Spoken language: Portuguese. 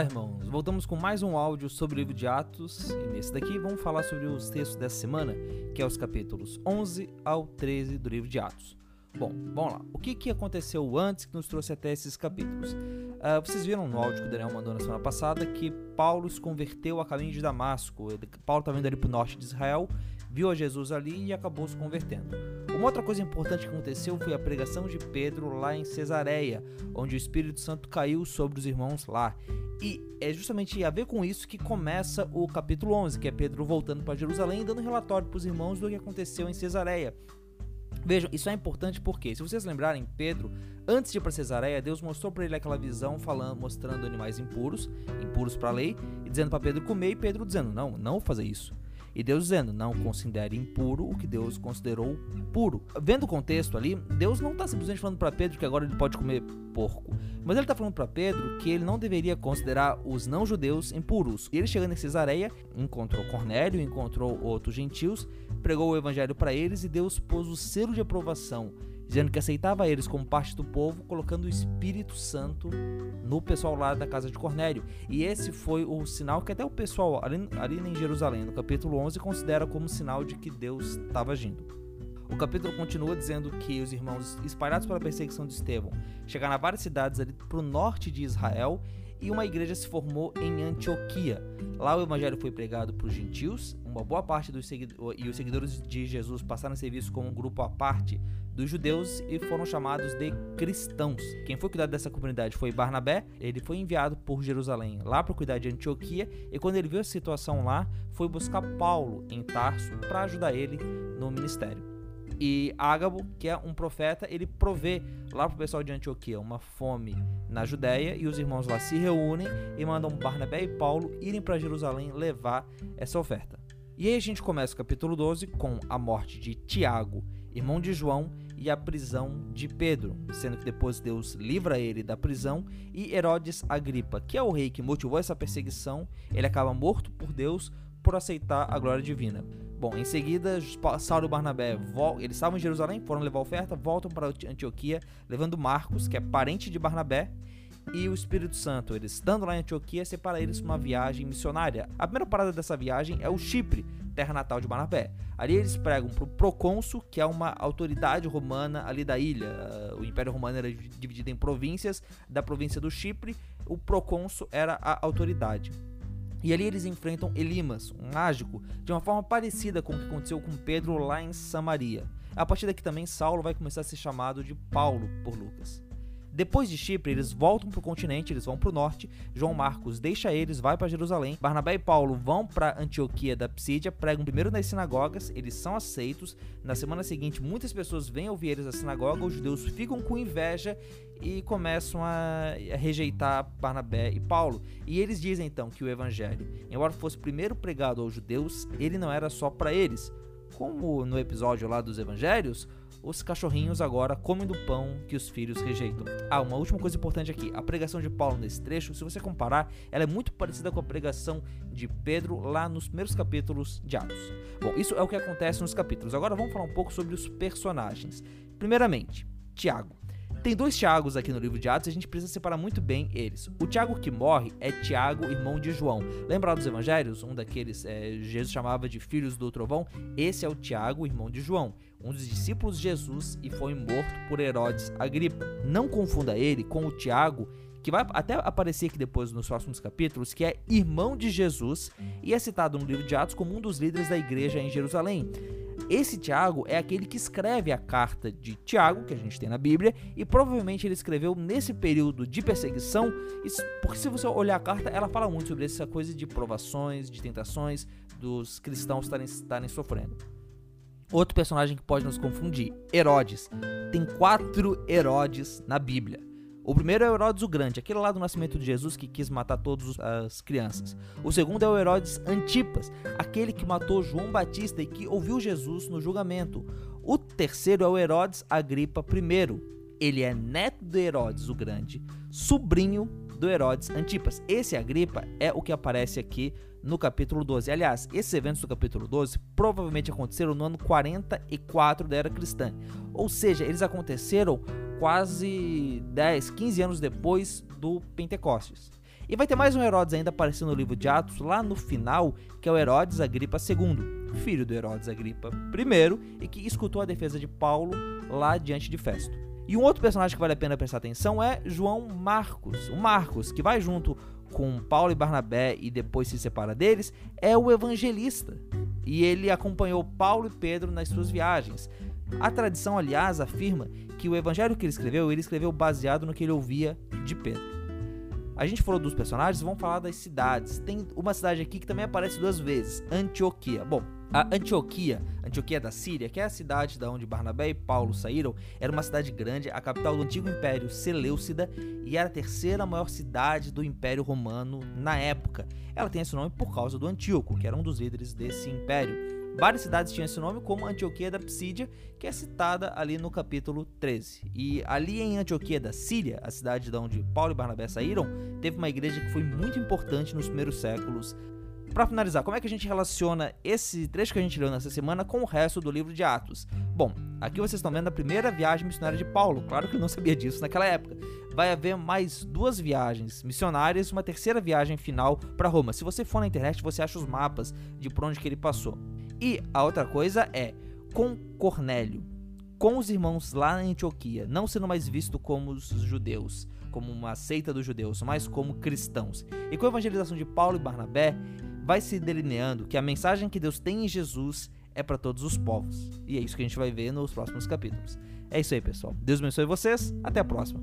Olá, irmãos! Voltamos com mais um áudio sobre o livro de Atos e nesse daqui vamos falar sobre os textos dessa semana, que é os capítulos 11 ao 13 do livro de Atos. Bom, vamos lá. O que, que aconteceu antes que nos trouxe até esses capítulos? Uh, vocês viram no áudio que o Daniel mandou na semana passada que Paulo se converteu a caminho de Damasco. Paulo estava indo ali para o norte de Israel, viu a Jesus ali e acabou se convertendo. Uma outra coisa importante que aconteceu foi a pregação de Pedro lá em Cesareia, onde o Espírito Santo caiu sobre os irmãos lá. E é justamente a ver com isso que começa o capítulo 11, que é Pedro voltando para Jerusalém e dando relatório para os irmãos do que aconteceu em Cesareia. Vejam, isso é importante porque, se vocês lembrarem, Pedro, antes de ir para Cesareia, Deus mostrou para ele aquela visão falando, mostrando animais impuros, impuros para a lei, e dizendo para Pedro comer, e Pedro dizendo: Não, não vou fazer isso. E Deus dizendo: Não considere impuro o que Deus considerou puro. Vendo o contexto ali, Deus não está simplesmente falando para Pedro que agora ele pode comer porco, mas ele está falando para Pedro que ele não deveria considerar os não-judeus impuros. E ele chegando em Cesareia, encontrou Cornélio, encontrou outros gentios, pregou o evangelho para eles e Deus pôs o selo de aprovação dizendo que aceitava eles como parte do povo, colocando o Espírito Santo no pessoal lá da casa de Cornélio. E esse foi o sinal que até o pessoal ali, ali em Jerusalém, no capítulo 11, considera como sinal de que Deus estava agindo. O capítulo continua dizendo que os irmãos espalhados pela perseguição de Estevão chegaram a várias cidades ali para o norte de Israel e uma igreja se formou em Antioquia. Lá o evangelho foi pregado para os gentios, uma boa parte dos seguidores, e os seguidores de Jesus passaram a ser vistos como um grupo à parte dos judeus e foram chamados de cristãos. Quem foi cuidar dessa comunidade foi Barnabé, ele foi enviado por Jerusalém lá para cuidar de Antioquia e quando ele viu a situação lá, foi buscar Paulo em Tarso para ajudar ele no ministério. E Ágabo, que é um profeta, ele provê lá para o pessoal de Antioquia uma fome na Judéia e os irmãos lá se reúnem e mandam Barnabé e Paulo irem para Jerusalém levar essa oferta. E aí a gente começa o capítulo 12 com a morte de Tiago, irmão de João, e a prisão de Pedro, sendo que depois Deus livra ele da prisão e Herodes Agripa, que é o rei que motivou essa perseguição, ele acaba morto por Deus por aceitar a glória divina. Bom, em seguida, Saulo e Barnabé, eles estavam em Jerusalém, foram levar oferta, voltam para Antioquia, levando Marcos, que é parente de Barnabé, e o Espírito Santo. Eles estando lá em Antioquia, separa eles para uma viagem missionária. A primeira parada dessa viagem é o Chipre, terra natal de Barnabé. Ali eles pregam para o procônsul, que é uma autoridade romana ali da ilha. O Império Romano era dividido em províncias. Da província do Chipre, o procônsul era a autoridade. E ali eles enfrentam Elimas, um mágico, de uma forma parecida com o que aconteceu com Pedro lá em Samaria. A partir daqui também Saulo vai começar a ser chamado de Paulo por Lucas. Depois de Chipre, eles voltam para o continente, eles vão para o norte. João Marcos deixa eles, vai para Jerusalém. Barnabé e Paulo vão para Antioquia da Psídia, pregam primeiro nas sinagogas, eles são aceitos. Na semana seguinte, muitas pessoas vêm ouvir eles na sinagoga, os judeus ficam com inveja e começam a rejeitar Barnabé e Paulo. E eles dizem então que o evangelho, embora fosse primeiro pregado aos judeus, ele não era só para eles. Como no episódio lá dos evangelhos, os cachorrinhos agora comem do pão que os filhos rejeitam. Ah, uma última coisa importante aqui: a pregação de Paulo nesse trecho, se você comparar, ela é muito parecida com a pregação de Pedro lá nos primeiros capítulos de Atos. Bom, isso é o que acontece nos capítulos. Agora vamos falar um pouco sobre os personagens. Primeiramente, Tiago. Tem dois Tiagos aqui no livro de Atos e a gente precisa separar muito bem eles. O Tiago que morre é Tiago, irmão de João. Lembra dos evangelhos? Um daqueles é, Jesus chamava de filhos do trovão? Esse é o Tiago, irmão de João, um dos discípulos de Jesus e foi morto por Herodes Agripa. Não confunda ele com o Tiago que vai até aparecer aqui depois nos próximos capítulos, que é irmão de Jesus e é citado no livro de Atos como um dos líderes da igreja em Jerusalém. Esse Tiago é aquele que escreve a carta de Tiago, que a gente tem na Bíblia, e provavelmente ele escreveu nesse período de perseguição, porque se você olhar a carta, ela fala muito sobre essa coisa de provações, de tentações dos cristãos estarem, sofrendo. Outro personagem que pode nos confundir, Herodes. Tem quatro Herodes na Bíblia. O primeiro é o Herodes o Grande, aquele lá do nascimento de Jesus que quis matar todas as crianças. O segundo é o Herodes Antipas, aquele que matou João Batista e que ouviu Jesus no julgamento. O terceiro é o Herodes Agripa I. Ele é neto de Herodes o Grande, sobrinho do Herodes Antipas. Esse Agripa é o que aparece aqui no capítulo 12. Aliás, esses eventos do capítulo 12 provavelmente aconteceram no ano 44 da era cristã. Ou seja, eles aconteceram quase 10, 15 anos depois do Pentecostes. E vai ter mais um Herodes ainda aparecendo no livro de Atos, lá no final, que é o Herodes Agripa II, filho do Herodes Agripa I, e que escutou a defesa de Paulo lá diante de Festo. E um outro personagem que vale a pena prestar atenção é João Marcos. O Marcos, que vai junto com Paulo e Barnabé e depois se separa deles, é o evangelista. E ele acompanhou Paulo e Pedro nas suas viagens. A tradição, aliás, afirma que o evangelho que ele escreveu, ele escreveu baseado no que ele ouvia de Pedro. A gente falou dos personagens, vamos falar das cidades. Tem uma cidade aqui que também aparece duas vezes, Antioquia. Bom, a Antioquia, Antioquia da Síria, que é a cidade da onde Barnabé e Paulo saíram, era uma cidade grande, a capital do antigo Império Seleucida e era a terceira maior cidade do Império Romano na época. Ela tem esse nome por causa do Antíoco, que era um dos líderes desse império. Várias cidades tinham esse nome, como Antioquia da Psídia, que é citada ali no capítulo 13. E ali em Antioquia da Síria, a cidade de onde Paulo e Barnabé saíram, teve uma igreja que foi muito importante nos primeiros séculos. Para finalizar, como é que a gente relaciona esse trecho que a gente leu nessa semana com o resto do livro de Atos? Bom, aqui vocês estão vendo a primeira viagem missionária de Paulo. Claro que eu não sabia disso naquela época. Vai haver mais duas viagens missionárias uma terceira viagem final para Roma. Se você for na internet, você acha os mapas de por onde que ele passou. E a outra coisa é, com Cornélio, com os irmãos lá em Antioquia, não sendo mais visto como os judeus, como uma seita dos judeus, mas como cristãos. E com a evangelização de Paulo e Barnabé, vai se delineando que a mensagem que Deus tem em Jesus é para todos os povos. E é isso que a gente vai ver nos próximos capítulos. É isso aí, pessoal. Deus abençoe vocês. Até a próxima.